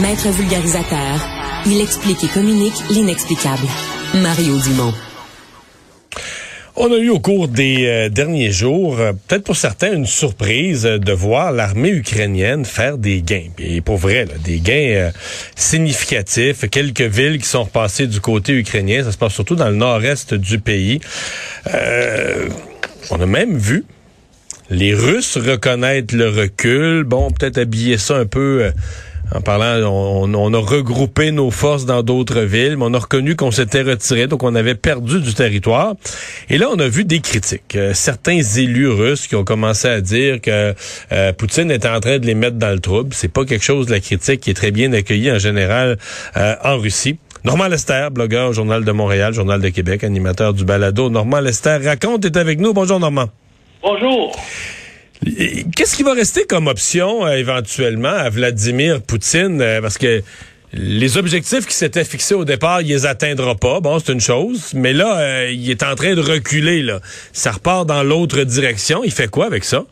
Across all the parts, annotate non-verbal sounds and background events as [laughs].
Maître vulgarisateur, il explique et communique l'inexplicable. Mario Dumont. On a eu au cours des euh, derniers jours, euh, peut-être pour certains, une surprise euh, de voir l'armée ukrainienne faire des gains. Et pour vrai, des gains significatifs. Quelques villes qui sont repassées du côté ukrainien. Ça se passe surtout dans le nord-est du pays. on a même vu les Russes reconnaître le recul. Bon, peut-être habiller ça un peu en parlant, on, a regroupé nos forces dans d'autres villes, mais on a reconnu qu'on s'était retiré, donc on avait perdu du territoire. Et là, on a vu des critiques. Euh, certains élus russes qui ont commencé à dire que euh, Poutine était en train de les mettre dans le trouble. C'est pas quelque chose de la critique qui est très bien accueillie en général euh, en Russie. Normand Lester, blogueur au Journal de Montréal, Journal de Québec, animateur du balado. Normand Lester raconte est avec nous. Bonjour Normand. Bonjour. Qu'est-ce qui va rester comme option euh, éventuellement à Vladimir Poutine? Euh, parce que les objectifs qui s'étaient fixés au départ, il les atteindra pas. Bon, c'est une chose. Mais là, euh, il est en train de reculer. Là. Ça repart dans l'autre direction. Il fait quoi avec ça?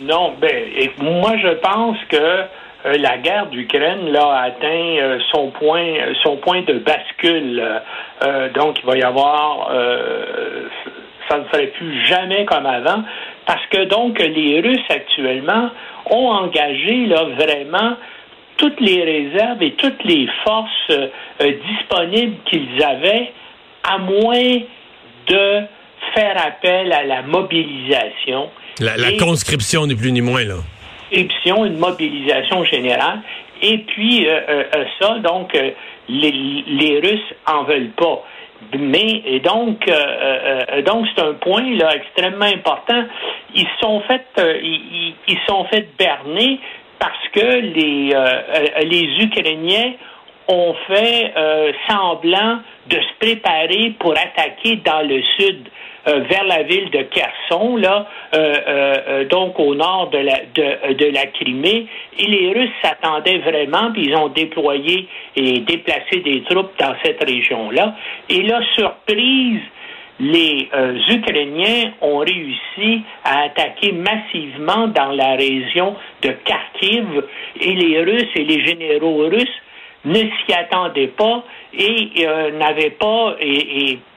Non, ben, moi, je pense que la guerre d'Ukraine là a atteint son point son point de bascule. donc il va y avoir ça ne serait plus jamais comme avant. Parce que donc les Russes actuellement ont engagé là vraiment toutes les réserves et toutes les forces euh, disponibles qu'ils avaient, à moins de faire appel à la mobilisation. La, conscription ni plus ni moins là. Conscription, une mobilisation générale. Et puis euh, euh, ça, donc les, les Russes en veulent pas. Mais et donc, euh, euh, donc c'est un point là extrêmement important. Ils sont fait, euh, ils, ils, sont fait berner parce que les les Ukrainiens ont fait semblant de se préparer pour attaquer dans le sud. Euh, vers la ville de Kherson, là, euh, euh, donc au nord de la, de la Crimée. Et les Russes s'attendaient vraiment, puis ils ont déployé et déplacé des troupes dans cette région-là. Et là, surprise, les Ukrainiens ont réussi à attaquer massivement dans la région de Kharkiv et les Russes et les généraux russes ne s'y attendaient pas et euh, n'avaient pas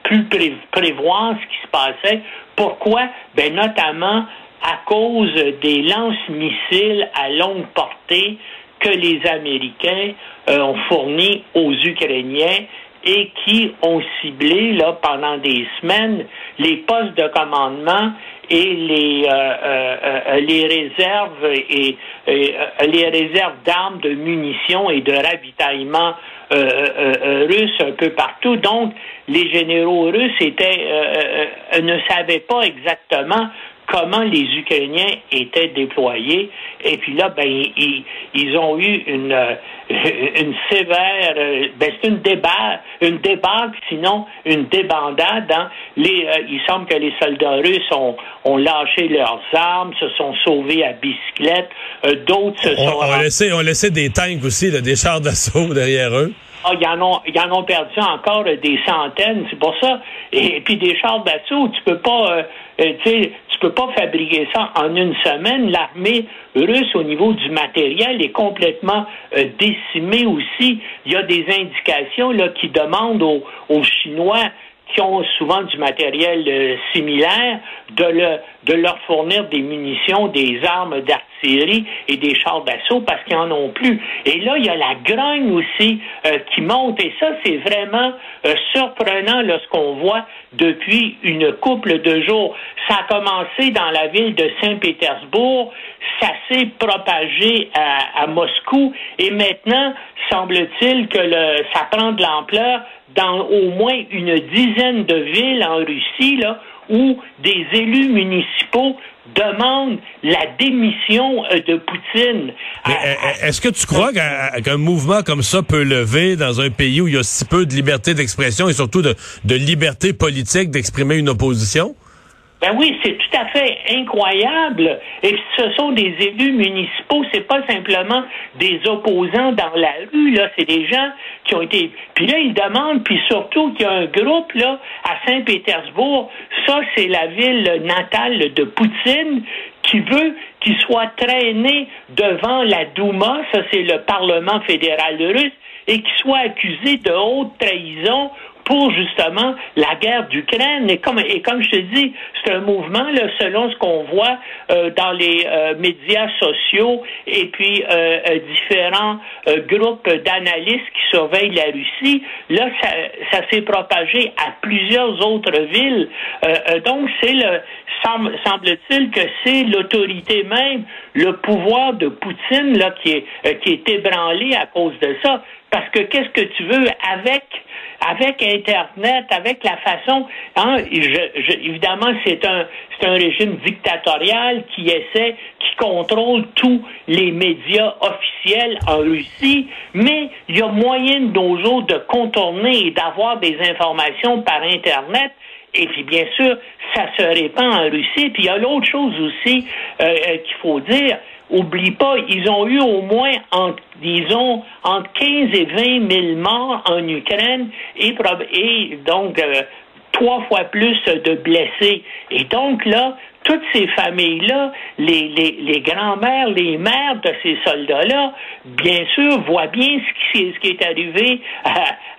pu prévoir ce qui se passait. Pourquoi? Ben, notamment à cause des lance-missiles à longue portée que les Américains euh, ont fournis aux Ukrainiens et qui ont ciblé pendant des semaines les postes de commandement et les euh, euh, euh, les réserves et, les réserves d'armes, de munitions et de ravitaillement russes un peu partout. Donc, les généraux russes étaient ne savaient pas exactement comment les Ukrainiens étaient déployés. Et puis là, ben, ils, ils ont eu une, euh, une sévère, euh, ben, c'est une débarque, une débarque, sinon une débandade. Hein. Les, euh, il semble que les soldats russes ont, ont lâché leurs armes, se sont sauvés à bicyclette. D'autres se sont... On, laissé, on laissé des tanks aussi, des chars d'assaut derrière eux. Ah, ils en ont, ils en ont perdu encore des centaines, c'est pour ça. Et, puis des chars d'assaut, tu peux pas, tu sais, tu peux pas fabriquer ça en une semaine. L'armée russe, au niveau du matériel, est complètement euh, décimée aussi. Il y a des indications là, qui demandent aux, aux Chinois qui ont souvent du matériel euh, similaire, de, le, de leur fournir des munitions, des armes d'artillerie et des chars d'assaut parce qu'ils n'en ont plus. Et là, il y a la grogne aussi euh, qui monte. Et ça, c'est vraiment euh, surprenant lorsqu'on voit depuis une couple de jours. Ça a commencé dans la ville de Saint-Pétersbourg, ça s'est propagé à, à, Moscou et maintenant, semble-t-il que le, ça prend de l'ampleur dans au moins une dizaine de villes en Russie, là, où des élus municipaux demandent la démission euh, de Poutine. Euh, euh, est-ce que tu crois qu'un mouvement comme ça peut lever dans un pays où il y a si peu de liberté d'expression et surtout de, de liberté politique d'exprimer une opposition? Ben oui, c'est tout à fait incroyable. Et ce sont des élus municipaux, c'est pas simplement des opposants dans la rue, là, c'est des gens qui ont été. Puis là, ils demandent, puis surtout qu'il y a un groupe là à Saint-Pétersbourg. Ça, c'est la ville natale de Poutine qui veut qui soit traîné devant la Douma, ça c'est le Parlement fédéral russe, et qui soit accusé de haute trahison pour justement la guerre d'Ukraine. Et comme, et comme je te dis, c'est un mouvement, là, selon ce qu'on voit euh, dans les euh, médias sociaux et puis euh, différents groupes d'analystes qui surveillent la Russie, là, ça, ça s'est propagé à plusieurs autres villes. donc, c'est le semble-t-il que c'est l'autorité même, le pouvoir de Poutine là qui est qui est ébranlé à cause de ça. Parce que qu'est-ce que tu veux avec avec Internet, avec la façon, hein, évidemment, c'est un, c'est un régime dictatorial qui essaie, qui contrôle tous les médias officiels en Russie, mais il y a moyen de nos jours de contourner et d'avoir des informations par Internet. Et puis, bien sûr, ça se répand en Russie. Puis, il y a l'autre chose aussi euh, euh, qu'il faut dire oublie pas, ils ont eu au moins, en, disons, entre 15 et 20 000 morts en Ukraine et, et donc euh, trois fois plus de blessés. Et donc là, toutes ces familles-là, les, les, les grands-mères, les mères de ces soldats-là, bien sûr, voient bien ce qui, ce qui est arrivé à,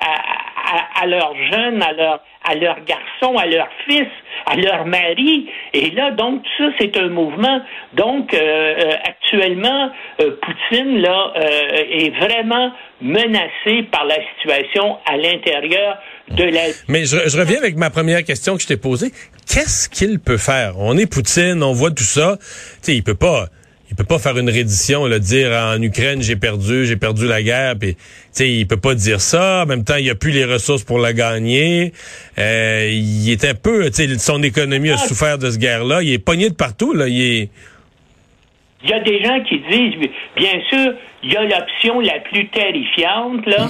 à, à, leurs jeunes, à, leur, à leurs garçons, à leurs fils, à leurs maris. Et là, donc, ça, c'est un mouvement. Donc, euh, euh, actuellement, euh, Poutine, là, est vraiment menacé par la situation à l'intérieur de la... Mais je, je, reviens avec ma première question que je t'ai posée. Qu'est-ce qu'il peut faire? On est Poutine, on voit tout ça. Tu sais, il peut pas il peut pas faire une reddition, le dire en Ukraine j'ai perdu, j'ai perdu la guerre, puis tu il peut pas dire ça. En même temps, il y a plus les ressources pour la gagner. Euh, il est un peu, tu son économie a ah. souffert de cette guerre-là. Il est pogné de partout là. Il est. Il y a des gens qui disent, bien sûr, il y a l'option la plus terrifiante là,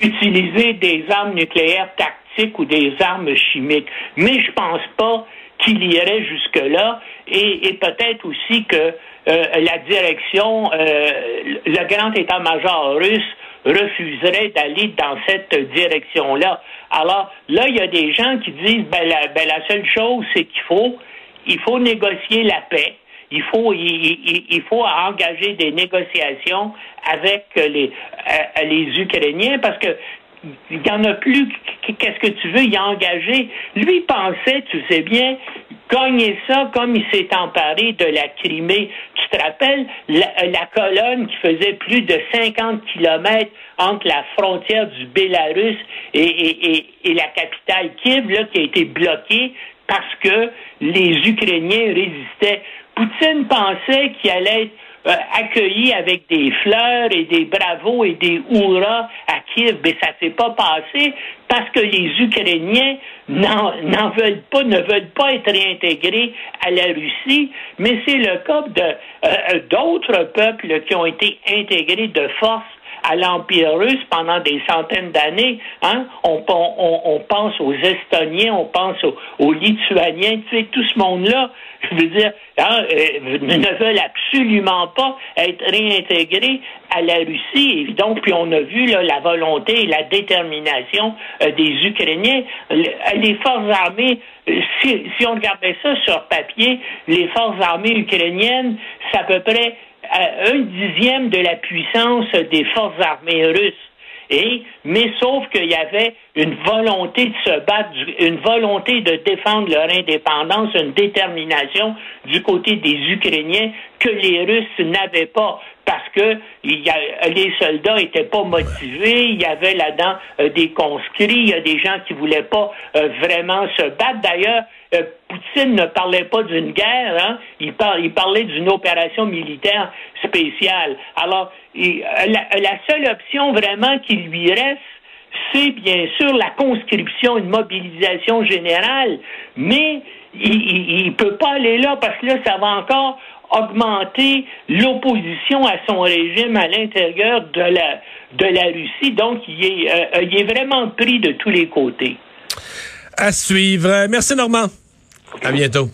utiliser des armes nucléaires tactiques ou des armes chimiques. Mais je pense pas qu'il irait jusque là, et, et peut-être aussi que euh, la direction, euh, le grand état-major russe refuserait d'aller dans cette direction-là. Alors là, il y a des gens qui disent ben la, ben, la seule chose, c'est qu'il faut, il faut négocier la paix. Il faut, il, faut engager des négociations avec les, euh, les Ukrainiens parce que il n'y en a plus. Qu'est-ce que tu veux y engager? Lui pensait, tu sais bien, gagner ça comme il s'est emparé de la Crimée. Tu te rappelles la, colonne qui faisait plus de 50 kilomètres entre la frontière du Bélarus et, la capitale Kiev, là, qui a été bloquée parce que les Ukrainiens résistaient. Poutine pensait qu'il allait être euh, accueilli avec des fleurs et des bravos et des hurrahs à Kiev, mais ça s'est pas passé parce que les Ukrainiens n'en veulent pas, ne veulent pas être réintégrés à la Russie, mais c'est le cas de euh, d'autres peuples qui ont été intégrés de force à l'Empire russe pendant des centaines d'années. Hein? On, on, on, pense aux Estoniens, on pense aux, Lituaniens, tu sais, tout ce monde-là, [laughs] je veux dire, hein, euh, ne veulent absolument pas être réintégrés à la Russie. Et donc, puis on a vu là, la volonté et la détermination euh, des Ukrainiens. Les forces armées, euh, si, si on regardait ça sur papier, les forces armées ukrainiennes, c'est à peu près un dixième de la puissance des forces armées russes. Et, mais sauf qu'il y avait une volonté de se battre, une volonté de défendre leur indépendance, une détermination du côté des Ukrainiens que les Russes n'avaient pas parce que les soldats étaient pas motivés, il y avait là-dedans euh, des conscrits, il y a des gens qui voulaient pas euh, vraiment se battre. D'ailleurs, euh, Poutine ne parlait pas d'une guerre, hein? il, parlait d'une opération militaire spéciale. Alors, la, seule option vraiment qui lui reste, c'est bien sûr la conscription, une mobilisation générale, mais il ne peut pas aller là parce que là, ça va encore augmenter l'opposition à son régime à l'intérieur de la, de la Russie. Donc, il est, euh, il est vraiment pris de tous les côtés. À suivre. Merci, Normand. À bientôt.